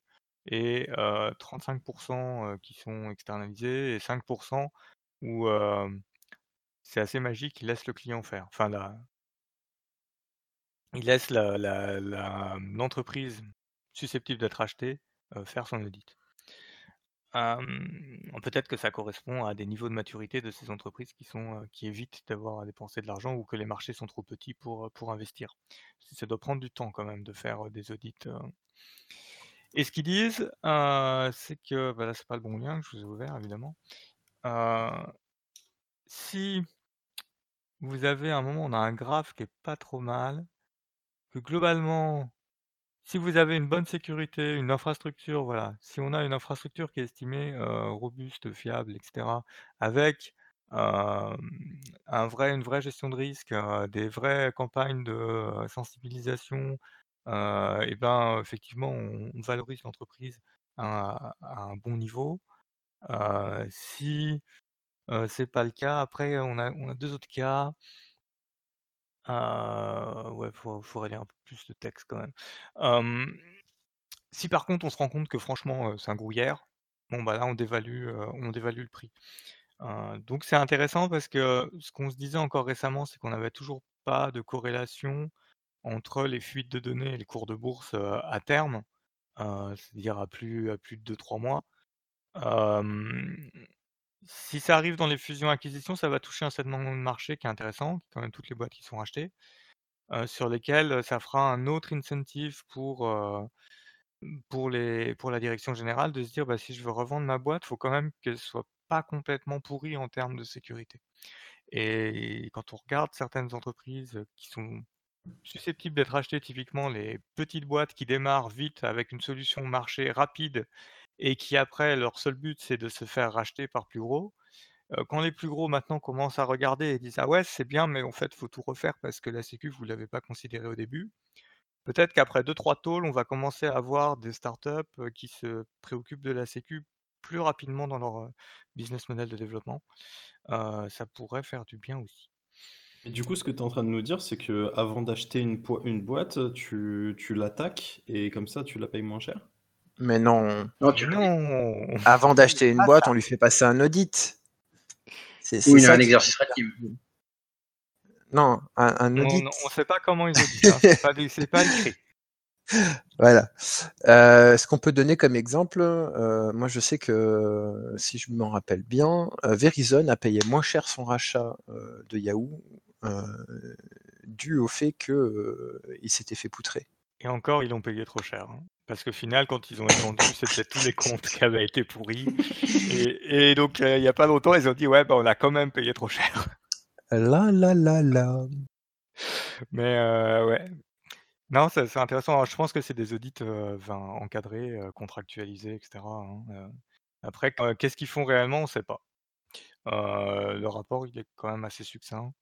et euh, 35% euh, qui sont externalisés, et 5% où c'est assez magique, ils laissent le client faire. Enfin, ils laissent la- la- la- l'entreprise susceptible d'être achetée faire son audit. Peut-être que ça correspond à des niveaux de maturité de ces entreprises qui sont, qui évitent d'avoir à dépenser de l'argent ou que les marchés sont trop petits pour, pour investir. Ça doit prendre du temps quand même de faire, des audits, et ce qu'ils disent, c'est que bah, là, c'est pas le bon lien que je vous ai ouvert évidemment. Si vous avez à un moment, on a un graphe qui est pas trop mal, que globalement Si vous avez une bonne sécurité, une infrastructure, voilà, si on a une infrastructure qui est estimée, heu, robuste, fiable et cetera, avec, vrai une vraie gestion de risque, heu, des vraies campagnes de, sensibilisation, et ben, effectivement, on valorise l'entreprise à un bon niveau. Si, heu, c'est pas le cas, après on a 2 autres cas. Heu, ouais, faut faudrait lire un peu plus de texte quand même. Si par contre on se rend compte que franchement, c'est un gruyère, bon bah là on dévalue, on dévalue le prix. Donc c'est intéressant parce que ce qu'on se disait encore récemment, c'est qu'on n'avait toujours pas de corrélation entre les fuites de données et les cours de bourse, à terme, c'est-à-dire à plus à plus de deux trois mois. Hem, si ça arrive dans les fusions-acquisitions, ça va toucher un segment de marché qui est intéressant, quand même toutes les boîtes qui sont rachetées, sur lesquelles, ça fera un autre incentive pour, Mmh, pour les pour la direction générale de se dire: «Bah, si je veux revendre ma boîte, faut quand même qu'elle soit pas complètement pourrie en termes de sécurité» et quand on regarde certaines entreprises, qui sont susceptibles d'être achetées, typiquement les petites boîtes qui démarrent vite avec une solution marché rapide et qui après leur seul but c'est de se faire racheter par plus gros, quand les plus gros maintenant commencent à regarder et disent: «Ah ouais, c'est bien mais en fait, faut tout refaire parce que la sécu vous l'avez pas considérée au début», Peut-être qu'après deux trois tôles, on va commencer à avoir des startups, qui se préoccupent de la sécu plus rapidement dans leur, business model de développement. Ça pourrait faire du bien aussi. Du coup, ce que tu es en train de nous dire, c'est que avant d'acheter une boîte, tu, tu l'attaques et comme ça, tu la payes moins cher? Mais non. Non, tu Non Avant d'acheter une Ah, boîte, on lui fait passer un audit. C'est Oui, un exercice. Non, un, un On audit. ne sait pas comment ils auditent. Hein. C'est pas, pas écrit. Voilà. Euh, ce qu'on peut donner comme exemple, euh, moi je sais que si je m'en rappelle bien, euh, Verizon a payé moins cher son rachat euh, de Yahoo euh, dû au fait que euh, il s'était fait poutrer. Et encore, ils l'ont payé trop cher. hein. Parce qu'au final, quand ils ont étendu, c'était tous les comptes qui avaient été pourris. Et, et donc, euh, il n'y a pas longtemps, ils ont dit Ouais, bah, on a quand même payé trop cher. La la la la. Mais euh, ouais. Non, c'est intéressant. Alors, je pense que c'est des audits euh, encadrés, euh, contractualisés, etc. hein. Après, qu'est-ce qu'ils font réellement, on ne sait pas. Le rapport, il est quand même assez succinct.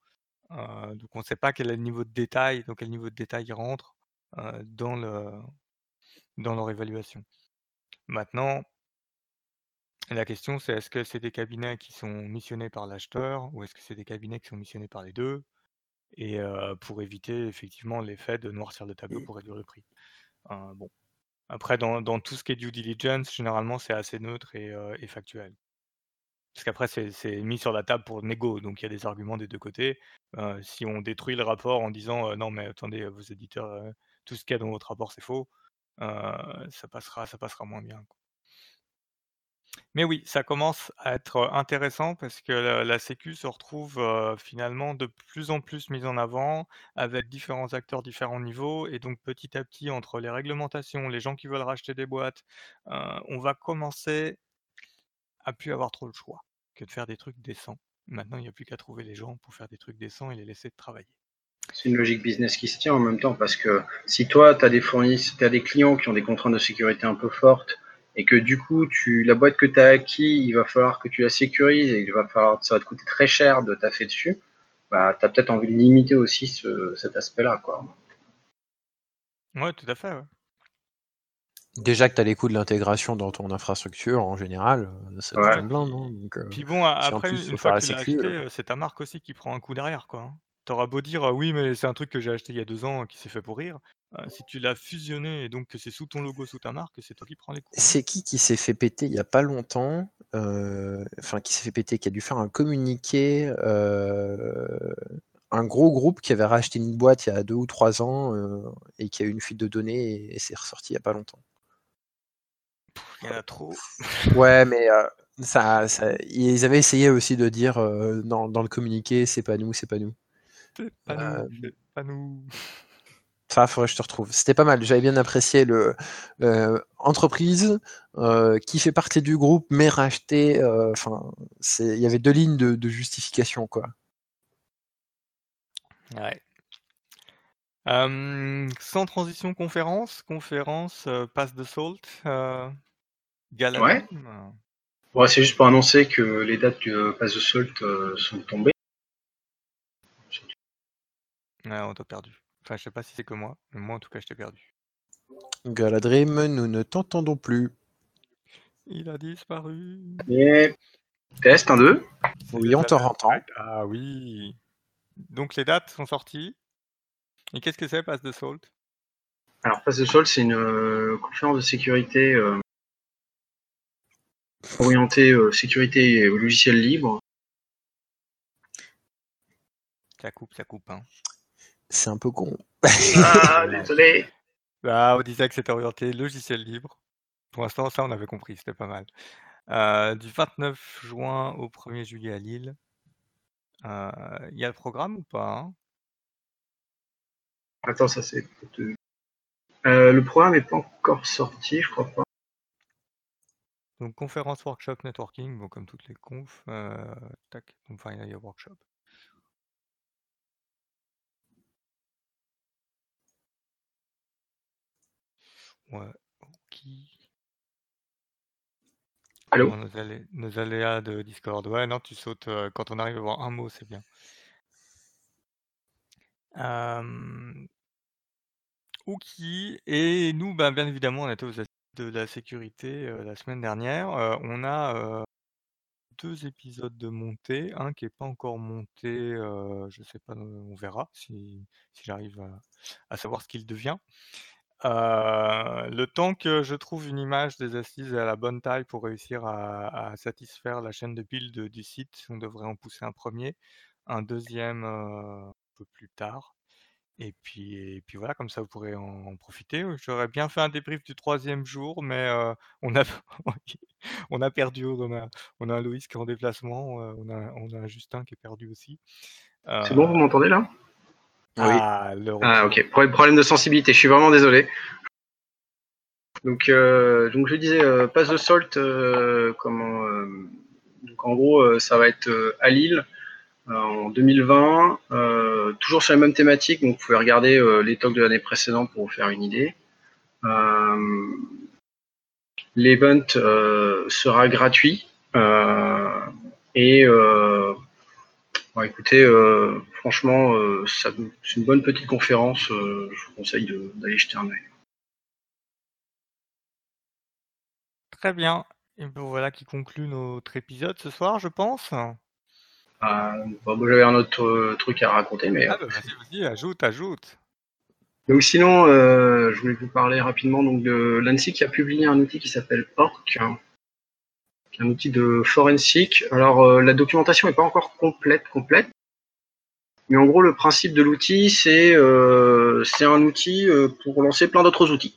Donc, on ne sait pas quel est le niveau de détail, dans quel niveau de détail ils rentrent euh, dans, le, dans leur évaluation. Maintenant, la question, c'est est-ce que c'est des cabinets qui sont missionnés par l'acheteur ou est-ce que c'est des cabinets qui sont missionnés par les deux et euh, pour éviter effectivement l'effet de noircir le tableau pour réduire le prix? Euh, bon. Après, dans, dans tout ce qui est due diligence, généralement, c'est assez neutre et, euh, et factuel. Parce qu'après, c'est mis sur la table pour négo, donc il y a des arguments des deux côtés. Si on détruit le rapport en disant non, mais attendez, vos éditeurs, tout ce qu'il y a dans votre rapport, c'est faux, ça, passera, ça passera moins bien. Mais oui, ça commence à être euh, intéressant parce que la, Sécu se retrouve euh, finalement de plus en plus mise en avant avec différents acteurs, différents niveaux. Et donc petit à petit, entre les réglementations, les gens qui veulent racheter des boîtes, euh, on va commencer à plus avoir trop le choix que de faire des trucs décents. Maintenant, il n'y a plus qu'à trouver les gens pour faire des trucs décents et les laisser travailler. C'est une logique business qui se tient en même temps parce que si toi, tu as des fournisseurs, tu as des clients qui ont des contraintes de sécurité un peu fortes et que du coup, tu, la boîte que tu as acquis, il va falloir que tu la sécurises et il va falloir, ça va te coûter très cher de taffer dessus, bah, tu as peut-être envie de limiter aussi ce, cet aspect-là. quoi. Ouais, tout à fait. ouais. Déjà que tu as les coûts de l'intégration dans ton infrastructure en général, euh, ça Ouais. hein, donc, euh, Puis bon, si après, plus, faut une faire fois la que tu l'as sécu, acheté, euh. euh, c'est ta marque aussi qui prend un coup derrière, quoi. T'auras beau dire, euh, oui, mais c'est un truc que j'ai acheté il y a deux ans qui s'est fait pourrir. euh, si tu l'as fusionné et donc que c'est sous ton logo, sous ta marque, c'est toi qui prends les coups. hein. C'est qui qui s'est fait péter il y a pas longtemps euh, Enfin, qui s'est fait péter, qui a dû faire un communiqué. euh, un gros groupe qui avait racheté une boîte il y a deux ou trois ans et qui a eu une fuite de données et, et c'est ressorti il y a pas longtemps. Il y en a trop. Ouais, mais ça, ça- ils avaient essayé aussi de dire dans, dans le communiqué, c'est pas nous, c'est pas nous. Pas Euh, nous. C'est pas nous. Enfin, faudrait que je te retrouve. C'était pas mal. J'avais bien apprécié le euh, entreprise euh, qui fait partie du groupe mais racheté. euh, Enfin, il y avait deux lignes de, de justification quoi. Ouais. Euh, sans transition, conférence. Conférence, euh, passe de Salt. Euh. Ouais. Bon, c'est juste pour annoncer que les dates du euh, Pass the Salt euh, sont tombées. Ouais, on t'a perdu. Enfin, je sais pas si c'est que moi, mais moi en tout cas, je t'ai perdu. Galadrim, nous ne t'entendons plus. Il a disparu. Et test, un, deux. Oui, on te. Ah oui. Donc les dates sont sorties. Et qu'est-ce que c'est, Pass de Salt? Alors, Pass the Salt, c'est une euh, conférence de sécurité euh, orientée euh, sécurité et logiciel libre. Ça coupe, ça coupe. Hein. C'est un peu con. Ah, désolé. Ah, on disait que c'était orienté logiciel libre. Pour l'instant, ça, on avait compris, c'était pas mal. Euh, du 29 juin au 1er juillet à Lille. Euh, Il y a le programme ou pas hein? Attends, ça c'est. Euh, le programme n'est pas encore sorti, je crois pas. Donc conférence, workshop, networking, bon, comme toutes les confs. Euh, tac, donc Final Year Workshop. Ouais, ok. Allô nos, alé- nos aléas de Discord. Ouais, non, tu sautes. euh, quand on arrive à voir un mot, c'est bien. Euh, Ok. Et nous, ben, bien évidemment, on était aux assises de la sécurité euh, la semaine dernière. Euh, on a deux épisodes de montée. Un qui n'est pas encore monté. euh, je sais pas, on verra si, si j'arrive à, à savoir ce qu'il devient. Euh, le temps que je trouve une image des assises à la bonne taille pour réussir à, satisfaire la chaîne de build du site, on devrait en pousser un premier, un deuxième euh, un peu plus tard. Et puis, et puis voilà, comme ça vous pourrez en, profiter. J'aurais bien fait un débrief du troisième jour, mais euh, on, a, on a perdu. On a, on a un Loïs qui est en déplacement, on, a, on a un Justin qui est perdu aussi. C'est bon, vous m'entendez là? Ah, ah, ok. Problème de sensibilité, je suis vraiment désolé. Donc, euh, donc je disais, euh, Pass the Salt, euh, comment, donc en gros, ça va être à Lille en 2020, toujours sur la même thématique, donc vous pouvez regarder les talks de l'année précédente pour vous faire une idée. L'event sera gratuit et écoutez, euh, franchement, euh, c'est une bonne petite conférence. Euh, je vous conseille d'aller jeter un œil. Très bien. Et ben voilà qui conclut notre épisode ce soir, je pense. Ah, j'avais un autre truc à raconter, mais. Ah, bah, vas-y, vas-y, ajoute, ajoute. Donc sinon, je voulais vous parler rapidement donc, de l'ANSI qui a publié un outil qui s'appelle ORC, un outil de forensic. Alors euh, la documentation n'est pas encore complète, complète. Mais en gros, le principe de l'outil, c'est euh, un outil euh, pour lancer plein d'autres outils.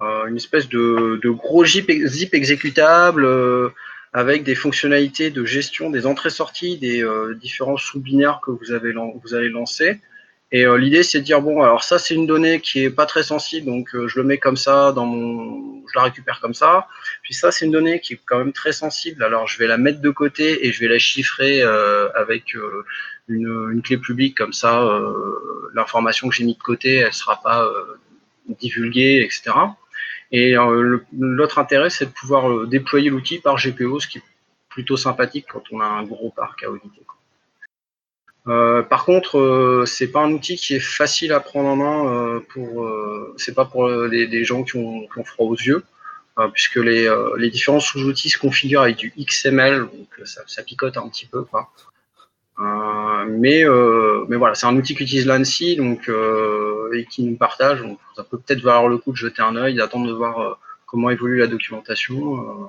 une espèce de, gros zip, exécutable avec des fonctionnalités de gestion des entrées-sorties des différents sous-binaires que vous, avez, vous allez lancer. Et euh, l'idée, c'est de dire bon, alors ça, c'est une donnée qui est pas très sensible, donc euh, je le mets comme ça dans mon, je la récupère comme ça. Puis ça, c'est une donnée qui est quand même très sensible, alors je vais la mettre de côté et je vais la chiffrer euh, avec une, une, clé publique comme ça. L'information que j'ai mis de côté, elle sera pas divulguée, etc. Et l'autre intérêt, c'est de pouvoir déployer l'outil par GPO, ce qui est plutôt sympathique quand on a un gros parc à auditer. Euh, par contre, euh, c'est pas un outil qui est facile à prendre en main euh, pour. c'est pas pour les, gens qui ont, froid aux yeux, puisque les, différents sous-outils se configurent avec du XML, donc ça, picote un petit peu, mais, voilà, c'est un outil qu'utilise l'ANSI donc, et qui nous partage. Donc ça peut peut-être valoir le coup de jeter un œil, d'attendre de voir comment évolue la documentation.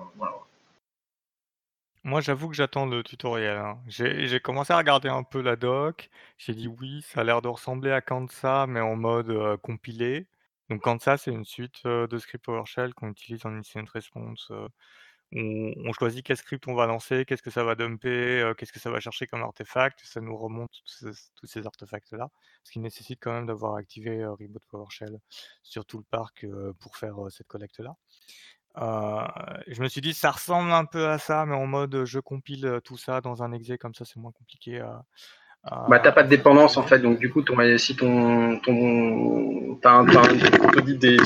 Moi, j'avoue que j'attends le tutoriel, hein. J'ai commencé à regarder un peu la doc. J'ai dit: «Oui, ça a l'air de ressembler à Kansa, mais en mode, compilé». Donc Kansa, c'est une suite, de scripts PowerShell qu'on utilise en incident response, on on choisit quel script on va lancer, qu'est-ce que ça va dumper, qu'est-ce que ça va chercher comme artefact. Ça nous remonte tous ces artefacts-là. Ce qui nécessite quand même d'avoir activé, Reboot PowerShell sur tout le parc, pour faire, cette collecte-là. Euh, je me suis dit, ça ressemble un peu à ça, mais en mode je compile tout ça dans un exe, comme ça c'est moins compliqué à. Bah, t'as pas de dépendance en fait, donc du coup, ton, si ton. ton t'as un, des, des,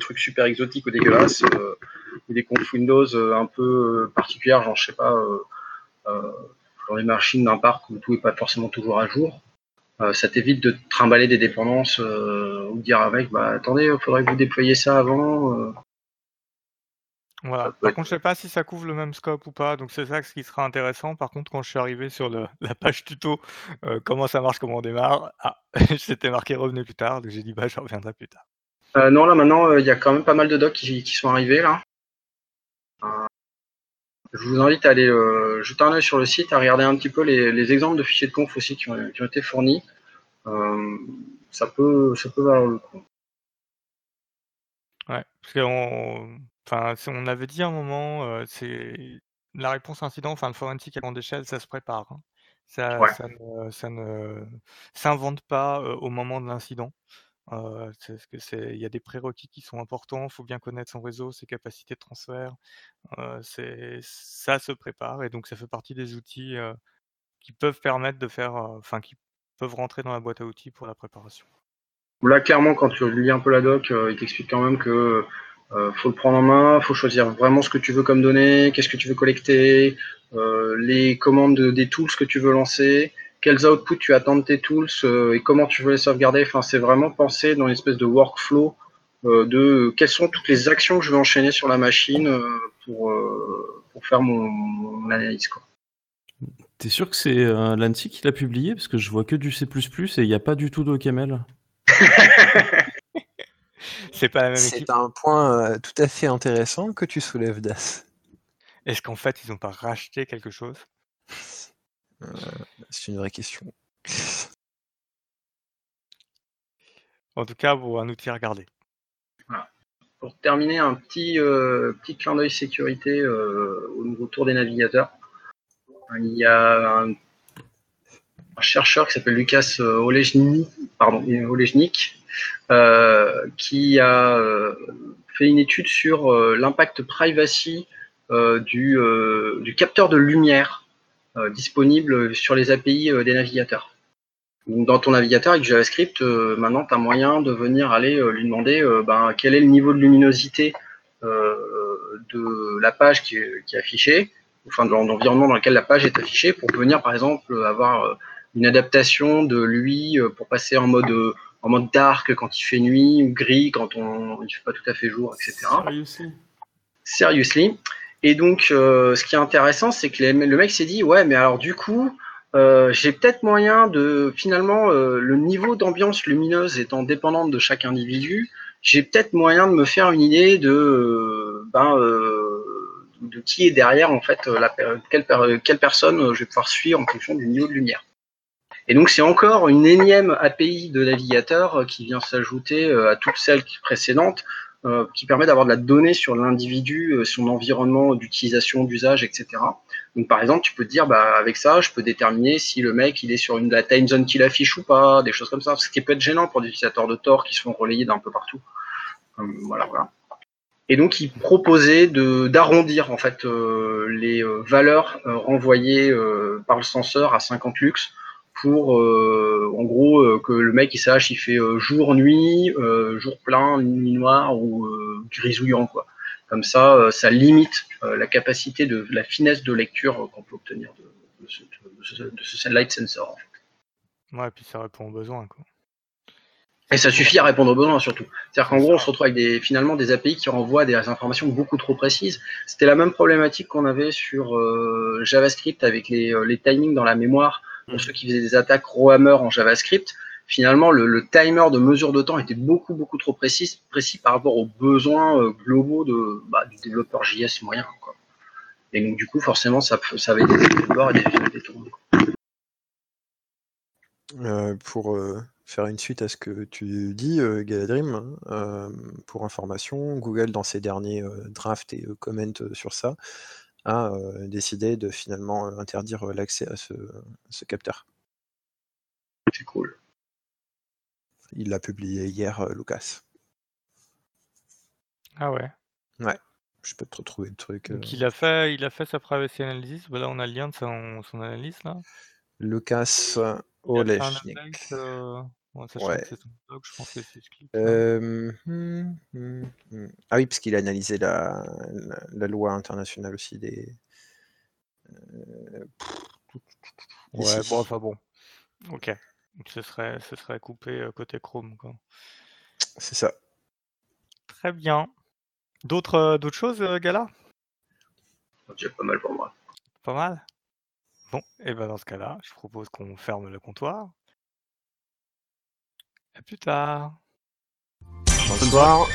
trucs super exotiques ou dégueulasses, euh, ou des confs Windows euh, un peu particulières, genre je sais pas, dans les machines d'un parc où tout est pas forcément toujours à jour. ça t'évite de trimballer des dépendances ou de dire avec, bah attendez, il faudrait que vous déployiez ça avant. Voilà. Par contre, je sais pas si ça couvre le même scope ou pas, donc c'est ça ce qui sera intéressant. Par contre, quand je suis arrivé sur le, la page tuto, euh, comment ça marche, comment on démarre, ah, c'était marqué revenez plus tard, donc j'ai dit bah je reviendrai plus tard. Euh, non, là maintenant, euh, il y a quand même pas mal de docs qui, sont arrivés là. je vous invite à aller jeter un œil sur le site, à regarder un petit peu les, exemples de fichiers de conf aussi qui ont, qui ont été fournis. ça peut, ça peut valoir le coup. Ouais, parce qu'on Enfin, on avait dit à un moment, c'est la réponse incident, enfin le forensique à grande échelle, ça se prépare, hein. Ça ça ne s'invente pas, au moment de l'incident. c'est que c'est il y a des prérequis qui sont importants, il faut bien connaître son réseau, ses capacités de transfert, c'est ça se prépare et donc ça fait partie des outils, qui peuvent permettre de faire, enfin qui peuvent rentrer dans la boîte à outils pour la préparation. Là, clairement, quand tu lis un peu la doc, il t'explique quand même que faut le prendre en main, faut choisir vraiment ce que tu veux comme données, qu'est-ce que tu veux collecter, euh, les commandes des tools que tu veux lancer, quels outputs tu attends de tes tools euh, et comment tu veux les sauvegarder. Enfin, c'est vraiment penser dans une espèce de workflow de quelles sont toutes les actions que je vais enchaîner sur la machine pour, pour faire mon, analyse. Quoi. T'es sûr que c'est l'ANSI qui l'a publié? Parce que je vois que du C++ et il n'y a pas du tout d'OCaml. c'est pas la même C'est équipe. un point euh, tout à fait intéressant que tu soulèves, Das. Est-ce qu'en fait, ils n'ont pas racheté quelque chose? Euh, c'est une vraie question. En tout cas, bon, un outil à regarder. Pour terminer, un petit, euh, petit clin d'œil sécurité euh, au nouveau tour des navigateurs. Il y a un, un chercheur qui s'appelle Lucas Olejnik, pardon, Olejnik, qui a euh, fait une étude sur euh, l'impact privacy euh, du, euh, capteur de lumière euh, disponible sur les API euh, des navigateurs. Dans ton navigateur avec JavaScript, euh, maintenant tu as moyen de venir aller euh, lui demander euh, ben, quel est le niveau de luminosité euh, de la page qui est, affichée, enfin de l'environnement dans lequel la page est affichée, pour venir par exemple avoir euh, une adaptation de lui euh, pour passer en mode euh, en mode dark quand il fait nuit ou gris quand on il fait pas tout à fait jour, etc. Seriously Seriously. Et donc, euh, ce qui est intéressant, c'est que les- le mec s'est dit, ouais, mais alors du coup, euh, j'ai peut-être moyen de, finalement, euh, le niveau d'ambiance lumineuse étant dépendante de chaque individu, j'ai peut-être moyen de me faire une idée de, ben, de qui est derrière, en fait, la, quelle, quelle personne je vais pouvoir suivre en fonction du niveau de lumière. Et donc, c'est encore une énième API de navigateur euh, qui vient s'ajouter euh, à toutes celles précédentes euh, qui permet d'avoir de la donnée sur l'individu, son environnement d'utilisation, d'usage, etc. Donc par exemple, tu peux te dire, bah, avec ça, je peux déterminer si le mec il est sur une la time zone qu'il affiche ou pas, des choses comme ça, ce qui peut être gênant pour des utilisateurs de Tor qui se font relayer d'un peu partout. Voilà, voilà. Et donc il proposait d'arrondir en fait les valeurs renvoyées par le censeur à 50 lux pour euh, en gros euh, que le mec il sache il fait euh, jour nuit jour plein nuit noire ou grisouillant quoi comme ça ça limite la capacité de la finesse de lecture qu'on peut obtenir de, de ce, de ce- de ce light sensor en fait. Ouais, et puis ça répond aux besoins. Quoi. et ça suffit à répondre aux besoins surtout c'est à dire qu'en gros on se retrouve avec des finalement des API qui renvoient des informations beaucoup trop précises c'était la même problématique qu'on avait sur JavaScript avec les, les timings dans la mémoire pour ceux qui faisaient des attaques Rohammer en JavaScript, finalement, le, timer de mesure de temps était beaucoup, trop précis, par rapport aux besoins euh, globaux de, bah, du développeur JS moyen. Et donc, du coup, forcément, ça, ça avait des effets et des effets. Euh, pour euh, faire une suite à ce que tu dis, Galadrim, hein, pour information, Google, dans ses derniers drafts et comments sur ça, a euh, décidé de finalement euh, interdire euh, l'accès à ce, ce capteur. C'est cool. Il l'a publié hier, euh, Lucas. Ah ouais. Je peux te retrouver le truc. euh, Donc il a fait, il a fait sa privacy analysis. Bah là, on a le lien de son, son analyse là. Lucas Olechnik. euh, bon, sachant Ouais. que c'est son blog, je pense que c'est ce qu'il- Euh. Ah oui, parce qu'il a analysé la, la, la loi internationale aussi des. euh, Ouais, ici. bon, enfin bon. Ok. Donc ce serait, ce serait coupé euh, côté Chrome. Quoi. C'est ça. Très bien. D'autres, euh, d'autres choses, Gala? Déjà pas mal pour moi. Pas mal? Bon, et ben dans ce cas-là, je propose qu'on ferme le comptoir. À plus tard. Bonsoir.